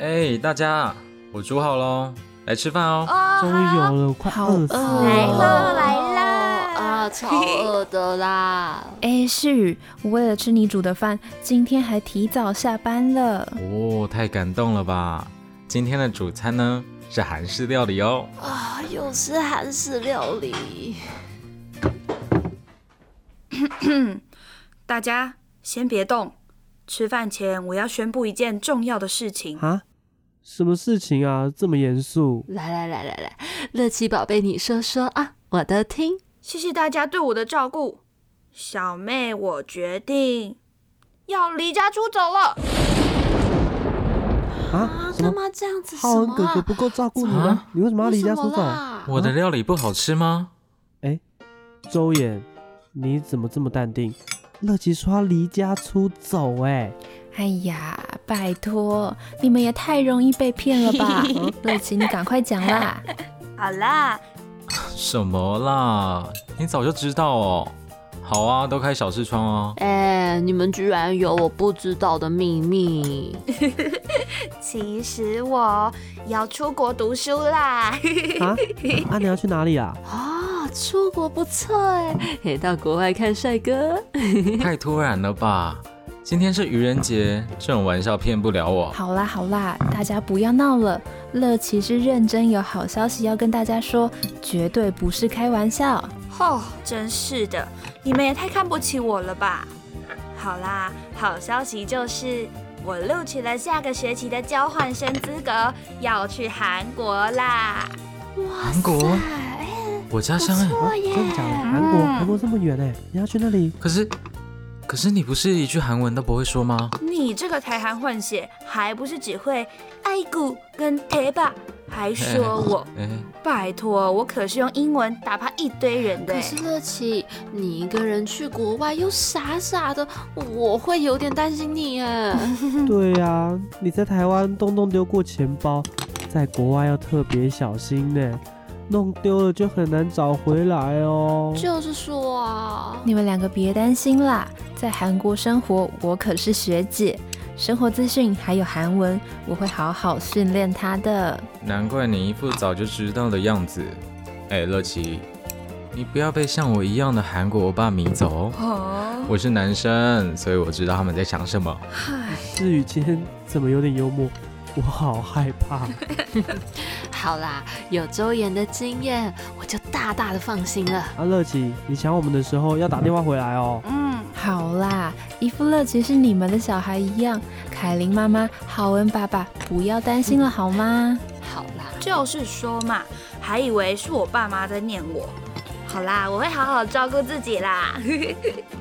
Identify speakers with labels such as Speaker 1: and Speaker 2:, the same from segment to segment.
Speaker 1: 哎，大家，我煮好喽，来吃饭哦。
Speaker 2: 终于有了，快饿死了。
Speaker 3: 来了来了
Speaker 4: 啊，超饿的啦！
Speaker 3: 哎，世宇，我为了吃你煮的饭，今天还提早下班了。
Speaker 1: 哦，太感动了吧！今天的主餐呢是韩式料理哦。
Speaker 4: 啊，又是韩式料理。
Speaker 5: 大家先别动，吃饭前我要宣布一件重要的事情。
Speaker 2: 啊？什么事情啊？这么严肃？
Speaker 4: 来来来来来，乐琪宝贝，你说说啊，我都听。
Speaker 5: 谢谢大家对我的照顾，小妹，我决定要离家出走了。
Speaker 2: 啊？
Speaker 4: 干嘛这样子？
Speaker 2: 浩恩哥哥不够照顾你吗？你为什么要离家出走？
Speaker 1: 我的料理不好吃吗？
Speaker 2: 哎，周衍，你怎么这么淡定？乐琪说要离家出走，哎。
Speaker 3: 哎呀，拜托，你们也太容易被骗了吧！乐琪，你赶快讲啦。
Speaker 5: 好啦。
Speaker 1: 什么啦？你早就知道哦。好啊，都开小视窗哦。
Speaker 4: 哎，你们居然有我不知道的秘密。
Speaker 5: 其实我要出国读书啦。
Speaker 2: 啊？啊，你要去哪里啊？
Speaker 4: 啊，出国不错哎，到国外看帅哥。
Speaker 1: 太突然了吧？今天是愚人节，这种玩笑骗不了我。
Speaker 3: 好啦好啦，大家不要闹了。乐其是认真，有好消息要跟大家说，绝对不是开玩笑。
Speaker 5: 哦，真是的，你们也太看不起我了吧？好啦，好消息就是我录取了下个学期的交换生资格，要去韩国啦。
Speaker 1: 哇，韩国？我家乡
Speaker 2: 哎，真的假的？韩国？韩国这么远哎，你要去那里？
Speaker 1: 可是。可是你不是一句韩文都不会说吗？
Speaker 5: 你这个台韩混血，还不是只会爱古跟贴吧，还说我？拜托，我可是用英文打趴一堆人的。
Speaker 4: 可是乐琪，你一个人去国外又傻傻的，我会有点担心你哎。
Speaker 2: 对呀，你在台湾动动丢过钱包，在国外要特别小心呢。弄丢了就很难找回来哦。
Speaker 4: 就是说啊，
Speaker 3: 你们两个别担心啦，在韩国生活，我可是学姐，生活资讯还有韩文，我会好好训练他的。
Speaker 1: 难怪你一副早就知道的样子。哎，乐琪，你不要被像我一样的韩国欧巴迷走哦。我是男生，所以我知道他们在想什么。
Speaker 2: 嗨思雨今天怎么有点幽默？我好害怕。
Speaker 4: 好啦，有周岩的经验，我就大大的放心了。
Speaker 2: 阿乐琪，你想我们的时候要打电话回来哦。
Speaker 3: 嗯，好啦，一副乐琪是你们的小孩一样。凯琳妈妈、浩文爸爸，不要担心了好吗？
Speaker 4: 好啦，
Speaker 5: 就是说嘛，还以为是我爸妈在念我。好啦，我会好好照顾自己啦。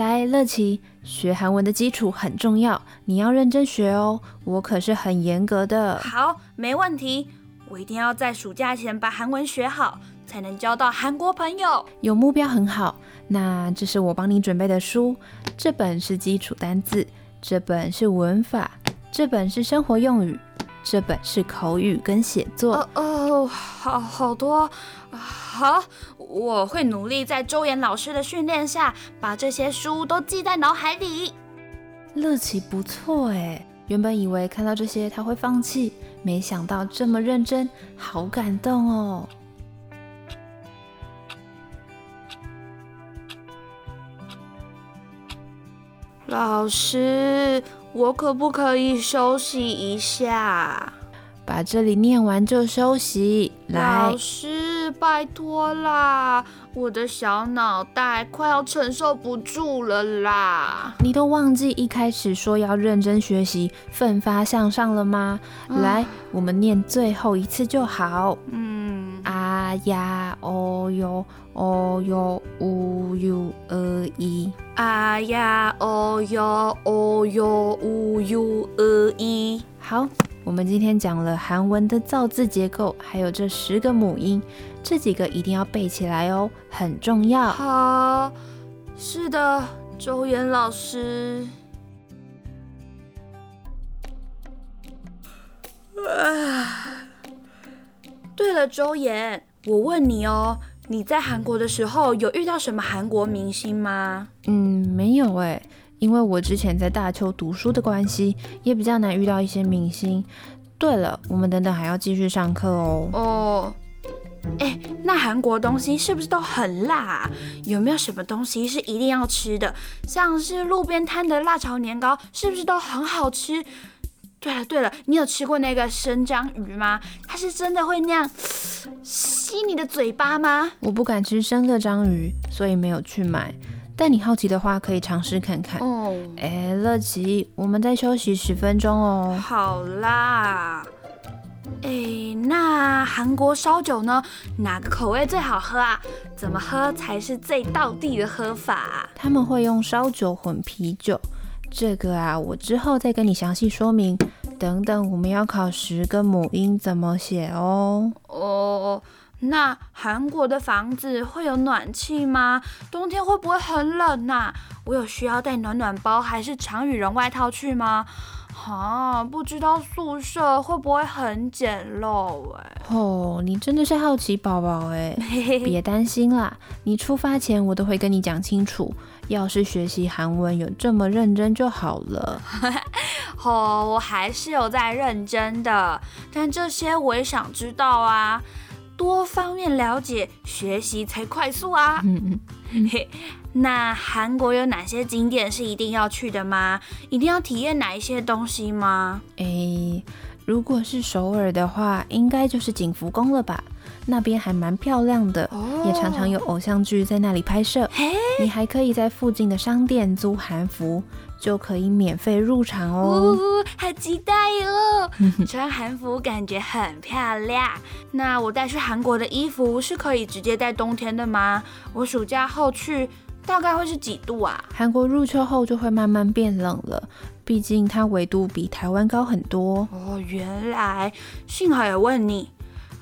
Speaker 3: 来，乐琪，学韩文的基础很重要，你要认真学哦。我可是很严格的。
Speaker 5: 好，没问题，我一定要在暑假前把韩文学好，才能交到韩国朋友。
Speaker 3: 有目标很好。那这是我帮你准备的书，这本是基础单字，这本是文法，这本是生活用语，这本是口语跟写作。
Speaker 5: 哦，好好多。好，我会努力在周岩老师的训练下，把这些书都记在脑海里。
Speaker 3: 乐琪不错哎，原本以为看到这些他会放弃，没想到这么认真，好感动哦。
Speaker 5: 老师，我可不可以休息一下？
Speaker 3: 把这里念完就休息。
Speaker 5: 老师，拜托啦，我的小脑袋快要承受不住了啦！
Speaker 3: 你都忘记一开始说要认真学习、奋发向上了吗？来，我们念最后一次就好。嗯，啊呀哦哟哦哟呜哟呃一。
Speaker 5: 啊呀哦哟哦哟呜哟呃一。
Speaker 3: 好。我们今天讲了韩文的造字结构，还有这十个母音，这几个一定要背起来哦，很重要。
Speaker 5: 好，是的，周岩老师。啊，对了，周岩，我问你哦，你在韩国的时候有遇到什么韩国明星吗？
Speaker 3: 嗯，没有哎。因为我之前在大邱读书的关系，也比较难遇到一些明星。对了，我们等等还要继续上课哦。
Speaker 5: 哦，哎，那韩国东西是不是都很辣？有没有什么东西是一定要吃的？像是路边摊的辣炒年糕，是不是都很好吃？对了对了，你有吃过那个生章鱼吗？它是真的会那样吸你的嘴巴吗？
Speaker 3: 我不敢吃生的章鱼，所以没有去买。但你好奇的话，可以尝试看看。哦，哎，乐奇，我们再休息十分钟哦。
Speaker 5: 好啦。哎，那韩国烧酒呢？哪个口味最好喝啊？怎么喝才是最道地的喝法？
Speaker 3: 他们会用烧酒混啤酒。这个啊，我之后再跟你详细说明。等等，我们要考十个母音怎么写哦。
Speaker 5: 哦，那韩国的房子会有暖气吗？冬天会不会很冷呐？我有需要带暖暖包还是长羽绒外套去吗？啊，不知道宿舍会不会很简陋哎。
Speaker 3: 哦，你真的是好奇宝宝哎，别担心啦，你出发前我都会跟你讲清楚。要是学习韩文有这么认真就好了。
Speaker 5: 哦，我还是有在认真的，但这些我也想知道啊，多方面了解，学习才快速啊。嘿，那韩国有哪些景点是一定要去的吗？一定要体验哪一些东西吗？
Speaker 3: 诶，如果是首尔的话，应该就是景福宫了吧。那边还蛮漂亮的，也常常有偶像剧在那里拍摄。你还可以在附近的商店租韩服，就可以免费入场哦。
Speaker 5: 好期待哦！穿韩服感觉很漂亮。那我带去韩国的衣服是可以直接带冬天的吗？我暑假后去大概会是几度啊？
Speaker 3: 韩国入秋后就会慢慢变冷了，毕竟它纬度比台湾高很多。
Speaker 5: 哦，原来幸好有问你。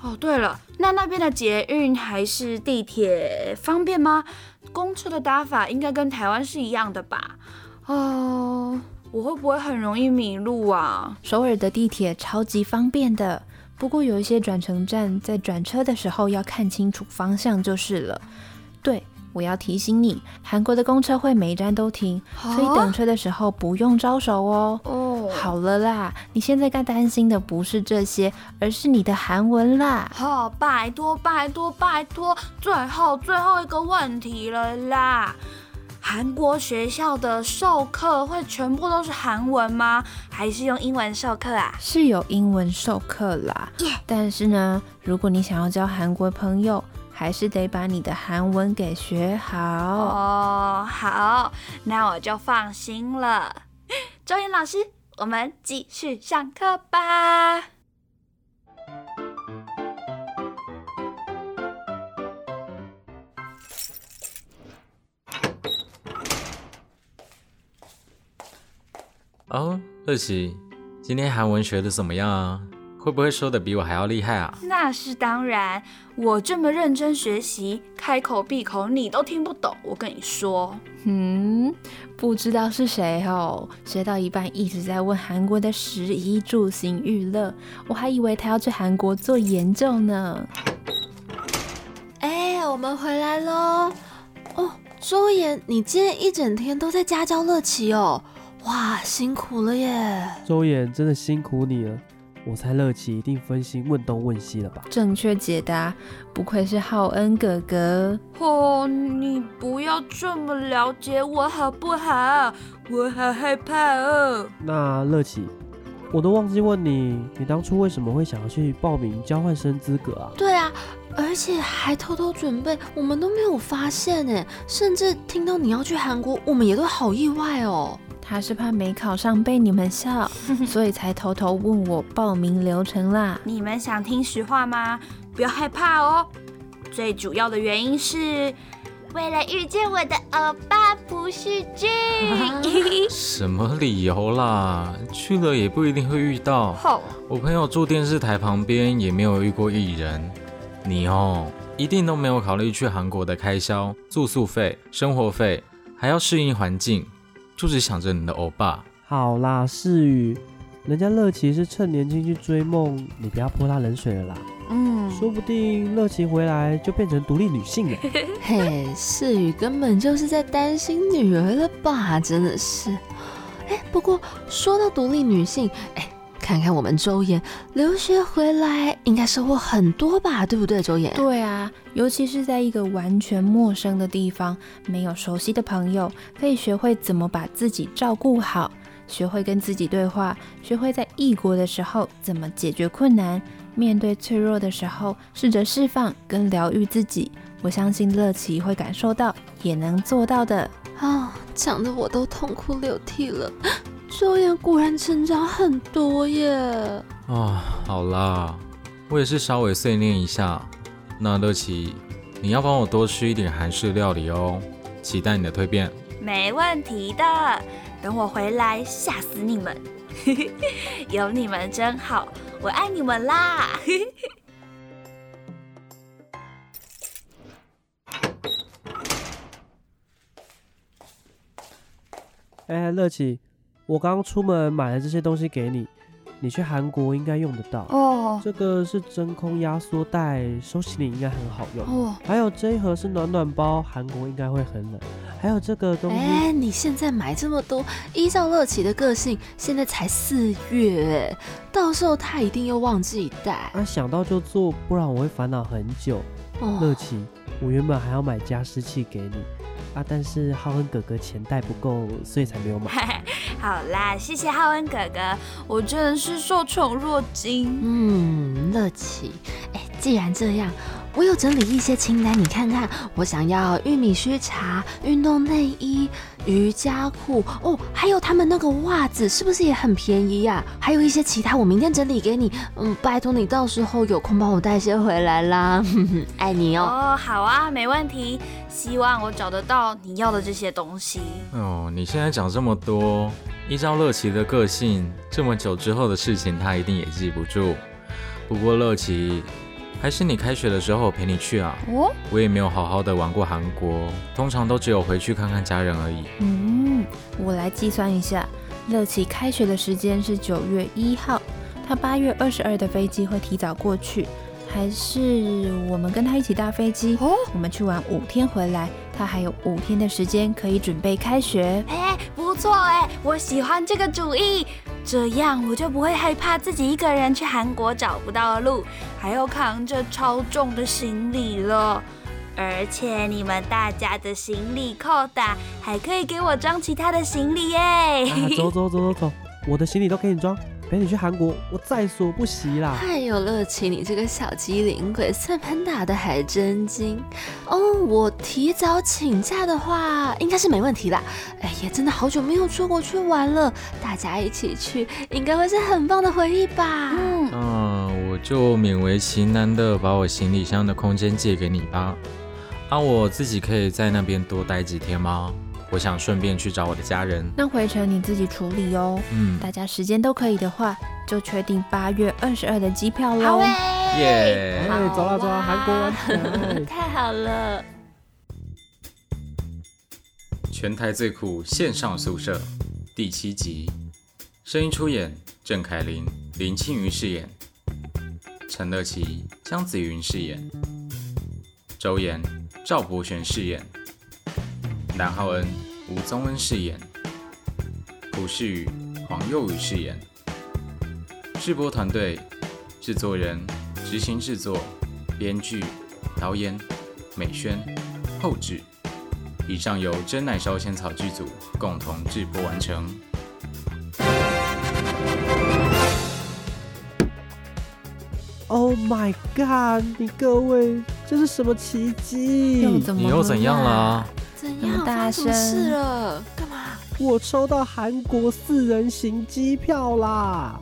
Speaker 5: 哦，对了，那那边的捷运还是地铁方便吗？公车的搭法应该跟台湾是一样的吧？哦，我会不会很容易迷路啊？
Speaker 3: 首尔的地铁超级方便的，不过有一些转乘站在转车的时候要看清楚方向就是了。对。我要提醒你，韩国的公车会每一站都停，所以等车的时候不用招手哦。哦，好了啦，你现在该担心的不是这些，而是你的韩文啦。
Speaker 5: 好，拜托拜托拜托，最后最后一个问题了啦。韩国学校的授课会全部都是韩文吗？还是用英文授课啊？
Speaker 3: 是有英文授课啦，但是呢，如果你想要交韩国朋友。还是得把你的韩文给学好
Speaker 5: 哦。好，那我就放心了。周岩老师，我们继续上课吧。
Speaker 1: 哦，乐琪，今天韩文学的怎么样啊？会不会说的比我还要厉害啊？
Speaker 5: 那是当然，我这么认真学习，开口闭口你都听不懂。我跟你说，
Speaker 3: 嗯，不知道是谁哦，学到一半一直在问韩国的食衣住行娱乐，我还以为他要去韩国做研究呢。
Speaker 4: 哎，我们回来喽。哦，周岩，你今天一整天都在家教乐奇哦，哇，辛苦了耶。
Speaker 2: 周岩，真的辛苦你了。我猜乐琪一定分心问东问西了吧？
Speaker 3: 正确解答，不愧是浩恩哥哥。
Speaker 5: 哦，你不要这么了解我好不好？我好害怕哦。
Speaker 2: 那乐琪，我都忘记问你，你当初为什么会想要去报名交换生资格啊？
Speaker 4: 对啊，而且还偷偷准备，我们都没有发现哎，甚至听到你要去韩国，我们也都好意外哦。
Speaker 3: 他是怕没考上被你们笑，所以才偷偷问我报名流程啦。
Speaker 5: 你们想听实话吗？不要害怕哦。最主要的原因是为了遇见我的欧巴朴叙俊。
Speaker 1: 什么理由啦？去了也不一定会遇到。我朋友住电视台旁边，也没有遇过艺人。你哦，一定都没有考虑去韩国的开销、住宿费、生活费，还要适应环境。就是想着你的欧巴。
Speaker 2: 好啦，世宇，人家乐琪是趁年轻去追梦，你不要泼他冷水了啦。嗯，说不定乐琪回来就变成独立女性了。
Speaker 4: 嘿，世宇根本就是在担心女儿了吧？真的是。哎，不过说到独立女性，哎，看看我们周岩留学回来，应该收获很多吧？对不对，周岩？
Speaker 3: 对啊，尤其是在一个完全陌生的地方，没有熟悉的朋友，可以学会怎么把自己照顾好，学会跟自己对话，学会在异国的时候怎么解决困难。面对脆弱的时候，试着释放跟疗愈自己。我相信乐琪会感受到，也能做到的。
Speaker 4: 啊，讲的我都痛哭流涕了。周岩果然成长很多耶。
Speaker 1: 啊，好啦，我也是稍微碎念一下。那乐琪，你要帮我多吃一点韩式料理哦，期待你的蜕变。
Speaker 5: 没问题的，等我回来吓死你们。有你们真好。我爱你们啦！
Speaker 2: 哎，乐琪，我刚出门买了这些东西给你。你去韩国应该用得到哦。这个是真空压缩袋，收起你应该很好用哦。还有这一盒是暖暖包，韩国应该会很冷。还有这个东西，
Speaker 4: 哎，你现在买这么多，依照乐琪的个性，现在才四月，到时候他一定又忘记带。
Speaker 2: 那想到就做，不然我会烦恼很久。乐琪，我原本还要买加湿器给你。啊！但是浩恩哥哥钱袋不够，所以才没有买。
Speaker 5: 好啦，谢谢浩恩哥哥，我真的是受宠若惊。
Speaker 4: 嗯，乐琪，哎，既然这样。我有整理一些清单，你看看。我想要玉米须茶、运动内衣、瑜伽裤哦，还有他们那个袜子，是不是也很便宜呀？还有一些其他，我明天整理给你。嗯，拜托你到时候有空帮我带些回来啦。爱 你哦。
Speaker 5: 哦，好啊，没问题。希望我找得到你要的这些东西。
Speaker 1: 哦，你现在讲这么多，依照乐琪的个性，这么久之后的事情，他一定也记不住。不过乐琪。还是你开学的时候陪你去啊？哦，我也没有好好的玩过韩国，通常都只有回去看看家人而已。
Speaker 3: 嗯，我来计算一下，乐琪开学的时间是九月一号，他八月二十二的飞机会提早过去，还是我们跟他一起搭飞机？哦，我们去玩五天回来，他还有五天的时间可以准备开学。
Speaker 5: 哎，不错哎，我喜欢这个主意。这样我就不会害怕自己一个人去韩国找不到路，还要扛着超重的行李了。而且你们大家的行李扣打还可以给我装其他的行李耶！
Speaker 2: 走走走走走，我的行李都给你装。陪你去韩国，我在所不惜啦！
Speaker 4: 太有乐趣，你这个小机灵鬼，算盘打的还真精哦！我提早请假的话，应该是没问题啦。哎呀，真的好久没有出国去玩了，大家一起去，应该会是很棒的回忆吧？
Speaker 1: 嗯，我就勉为其难的把我行李箱的空间借给你吧。啊，我自己可以在那边多待几天吗？我想顺便去找我的家人，
Speaker 3: 那回程你自己处理哦。嗯，大家时间都可以的话，就确定八月二十二的机票喽。
Speaker 5: 好
Speaker 1: 耶！
Speaker 2: 哎，走啦走啦，韩国
Speaker 5: 玩 太好了。
Speaker 1: 全台最酷线上宿舍第七集，声音出演郑凯琳、林庆瑜饰演，陈乐琪、江子云饰演，周岩、赵博璇饰演。南浩恩、吴宗恩饰演，朴世宇、黄佑宇饰演。制播团队：制作人、执行制作、编剧、导演、美宣、后制。以上由真奶烧仙草剧组共同制播完成。
Speaker 2: Oh my god！你各位，这是什么奇迹？
Speaker 1: 你又怎样了？
Speaker 4: 怎样大声？事了？干嘛？
Speaker 2: 我抽到韩国四人行机票啦！